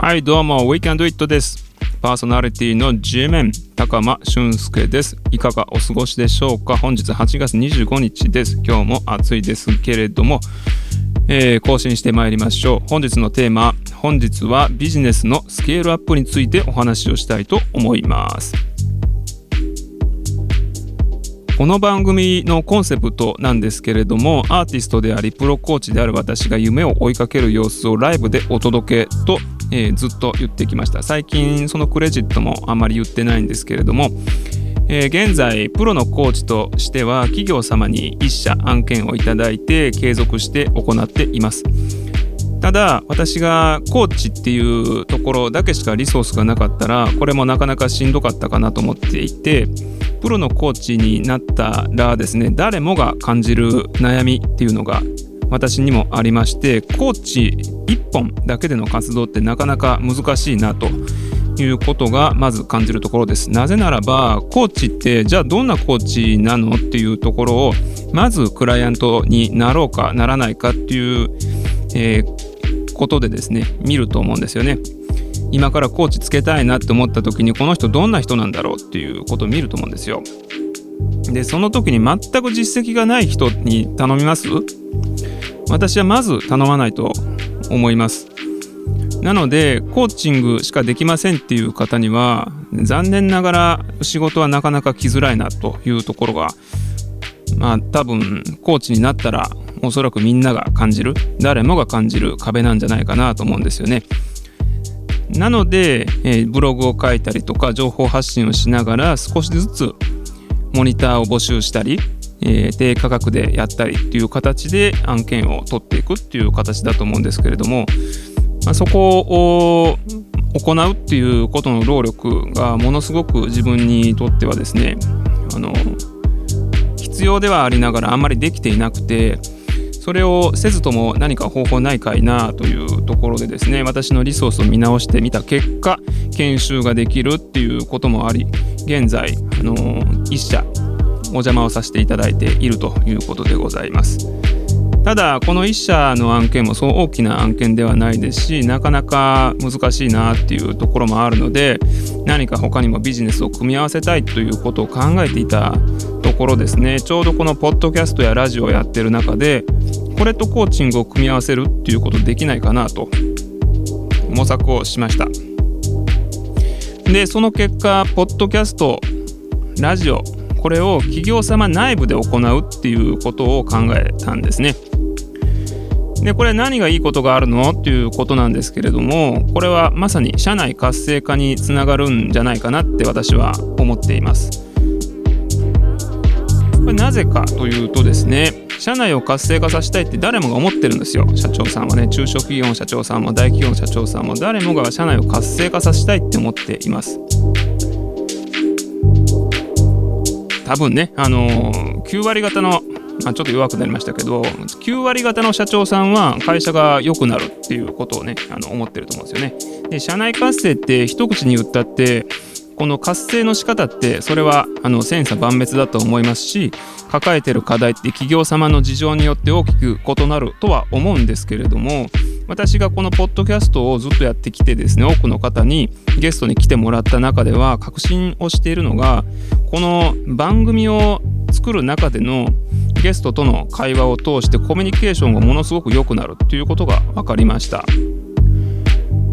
はいどうも We Can Do It です。パーソナリティの G メン高間俊介です。いかがお過ごしでしょうか。本日8月25日です。今日も暑いですけれども、えー、更新してまいりましょう。本日のテーマ本日はビジネスのスケールアップについてお話をしたいと思います。この番組のコンセプトなんですけれどもアーティストでありプロコーチである私が夢を追いかける様子をライブでお届けとえー、ずっと言ってきました。最近そのクレジットもあまり言ってないんですけれども、え、現在プロのコーチとしては企業様に1社案件をいただいて継続して行っています。ただ私がコーチっていうところだけしかリソースがなかったらこれもなかなかしんどかったかなと思っていてプロのコーチになったらですね誰もが感じる悩みっていうのが私にもありましてコーチ1本だけでの活動ってなかなか難しいなということがまず感じるところです。なぜならばコーチってじゃあどんなコーチなのっていうところをまずクライアントになろうかならないかっていう、えー、ことでですね見ると思うんですよね。今からコーチつけたいなって思った時にこの人どんな人なんだろうっていうことを見ると思うんですよ。でその時に全く実績がない人に頼みます？私はまず頼まないと思います。なのでコーチングしかできませんっていう方には残念ながら仕事はなかなか来づらいなというところがまあ多分コーチになったらおそらくみんなが感じる誰もが感じる壁なんじゃないかなと思うんですよね。なので、えー、ブログを書いたりとか情報発信をしながら少しずつモニターを募集したりえー、低価格でやったりっていう形で案件を取っていくっていう形だと思うんですけれども、まあ、そこを行うっていうことの労力がものすごく自分にとってはですねあの必要ではありながらあんまりできていなくてそれをせずとも何か方法ないかいなというところでですね私のリソースを見直してみた結果研修ができるっていうこともあり現在あの1社お邪魔をさせていただいているということでございます。ただこの1社の案件もそう大きな案件ではないですしなかなか難しいなっていうところもあるので何か他にもビジネスを組み合わせたいということを考えていたところですねちょうどこのポッドキャストやラジオをやってる中でこれとコーチングを組み合わせるっていうことできないかなと模索をしましたでその結果ポッドキャストラジオこれを企業様内部で行うっていうことを考えたんですね。でこれ何がいいことがあるの？っていうことなんですけれどもこれはまさに社内活性化につながるんじゃないかなって私は思っています。これなぜかというとですね社内を活性化させたいって誰もが思ってるんですよ社長さんはね中小企業の社長さんも大企業の社長さんも誰もが社内を活性化させたいって思っています。多分ね、あのー、9割方の、まあ、ちょっと弱くなりましたけど、9割方の社長さんは会社が良くなるっていうことをね、あの思ってると思うんですよね。で、社内活性って一口に言ったって、この活性の仕方ってそれはあの千差万別だと思いますし抱えてる課題って企業様の事情によって大きく異なるとは思うんですけれども私がこのポッドキャストをずっとやってきてですね多くの方にゲストに来てもらった中では確信をしているのがこの番組を作る中でのゲストとの会話を通してコミュニケーションがものすごく良くなるっていうことが分かりました。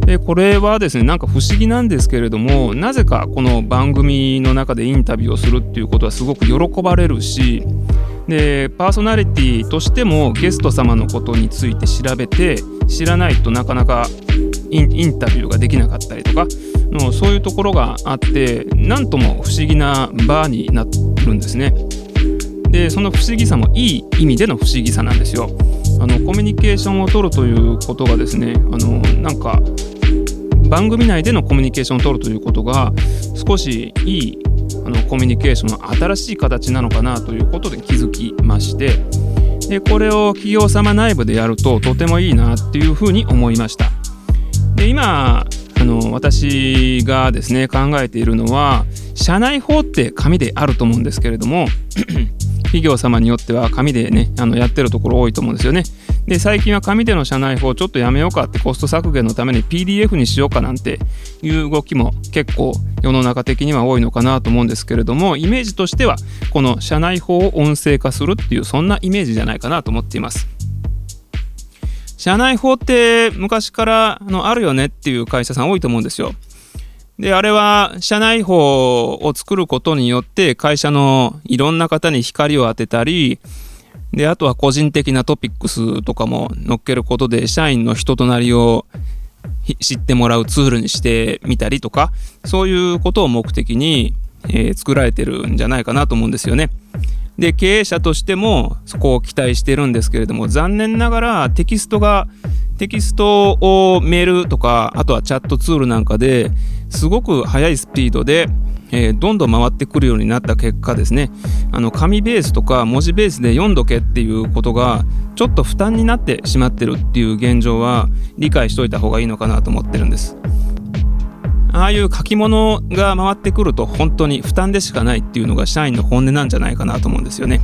でこれはですねなんか不思議なんですけれどもなぜかこの番組の中でインタビューをするっていうことはすごく喜ばれるしでパーソナリティとしてもゲスト様のことについて調べて知らないとなかなかインタビューができなかったりとかのそういうところがあってなんとも不思議な場になるんですね。でその不思議さもいい意味での不思議さなんですよ。あのコミュニケーションを取るということがですねあのなんか番組内でのコミュニケーションを取るということが少しいいあのコミュニケーションの新しい形なのかなということで気づきましてでこれを企業様内部でやるととてもいいなっていうふうに思いましたで今あの私がですね考えているのは社内法って紙であると思うんですけれども企業様によっては紙でねあのやってるところ多いと思うんですよね。で最近は紙での社内法ちょっとやめようかってコスト削減のために PDF にしようかなんていう動きも結構世の中的には多いのかなと思うんですけれどもイメージとしてはこの社内法を音声化するっていうそんなイメージじゃないかなと思っています。社内法って昔からのあるよねっていう会社さん多いと思うんですよ。で、あれは社内法を作ることによって会社のいろんな方に光を当てたり、で、あとは個人的なトピックスとかも載っけることで、社員の人となりを知ってもらうツールにしてみたりとか、そういうことを目的に、えー、作られてるんじゃないかなと思うんですよね。で、経営者としてもそこを期待してるんですけれども、残念ながらテキストが、テキストをメールとか、あとはチャットツールなんかですごく速いスピードでえー、どんどん回ってくるようになった結果ですね。あの紙ベースとか文字ベースで読んどけっていうことがちょっと負担になってしまってるっていう現状は理解しといた方がいいのかなと思ってるんです。ああいう書き物が回ってくると本当に負担でしかないっていうのが社員の本音なんじゃないかなと思うんですよね。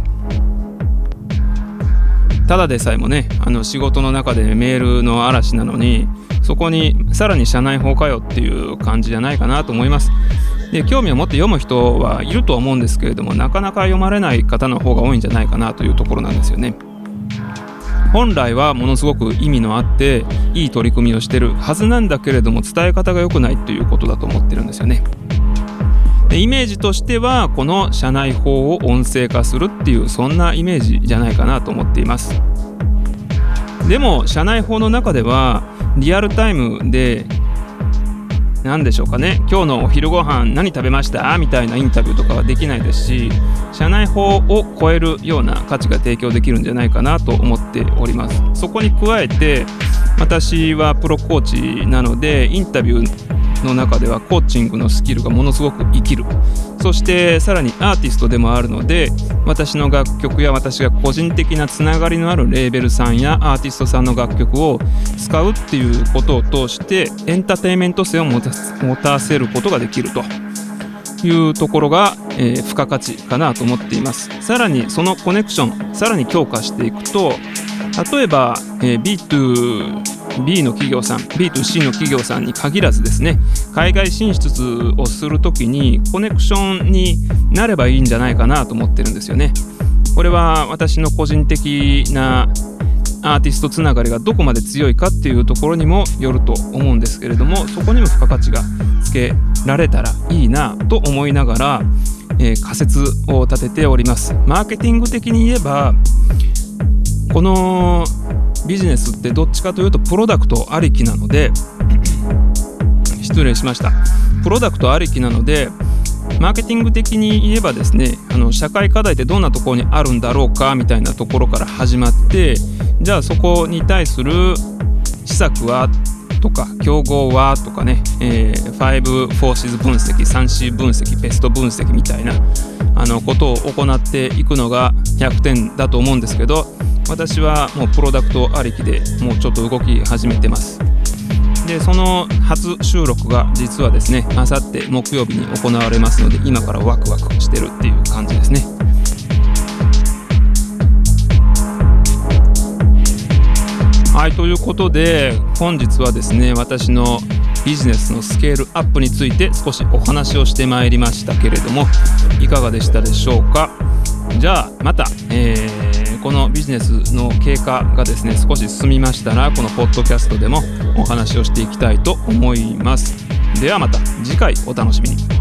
ただでさえもねあの仕事の中でメールの嵐なのにそこにさらに社内法かよっていう感じじゃないかなと思いますで興味を持って読む人はいるとは思うんですけれどもなかなか読まれない方の方が多いんじゃないかなというところなんですよね。本来はものすごく意味のあっていい取り組みをしてるはずなんだけれども伝え方が良くないということだと思ってるんですよね。イメージとしてはこの社内法を音声化するっていうそんなイメージじゃないかなと思っています。でも社内法の中ではリアルタイムで何でしょうかね今日のお昼ご飯何食べましたみたいなインタビューとかはできないですし社内法を超えるような価値が提供できるんじゃないかなと思っておりますそこに加えて私はプロコーチなのでインタビューの中ではコーチングのスキルがものすごく生きる。そしてさらにアーティストでもあるので私の楽曲や私が個人的なつながりのあるレーベルさんやアーティストさんの楽曲を使うっていうことを通してエンターテインメント性を持たせることができると。いうところが、えー、付加価値かなと思っています。さらにそのコネクションさらに強化していくと例えば、えー、B2 B の企業さん B2C の企業さんに限らずですね海外進出をする時にコネクションになればいいんじゃないかなと思ってるんですよね。これは私の個人的なアーティストつながりがどこまで強いかっていうところにもよると思うんですけれどもそこにも付加価値がつけられたらいいなと思いながら、えー、仮説を立てております。マーケティング的に言えばこのビジネスってどっちかというとプロダクトありきなので失礼しました。プロダクトありきなのでマーケティング的に言えばですねあの社会課題ってどんなところにあるんだろうかみたいなところから始まってじゃあそこに対する施策はとか競合はとかね、えー、5フォーシズ分析 3C 分析ベスト分析みたいなあのことを行っていくのが100点だと思うんですけど私はもうプロダクトありきでもうちょっと動き始めてます。でその初収録が実はですねあさって木曜日に行われますので今からワクワクしてるっていう感じですね。はいということで本日はですね私のビジネスのスケールアップについて少しお話をしてまいりましたけれどもいかがでしたでしょうか？じゃあまた、えー、このビジネスの経過がですね少し進みましたらこのポッドキャストでもお話をしていきたいと思います。ではまた次回お楽しみに。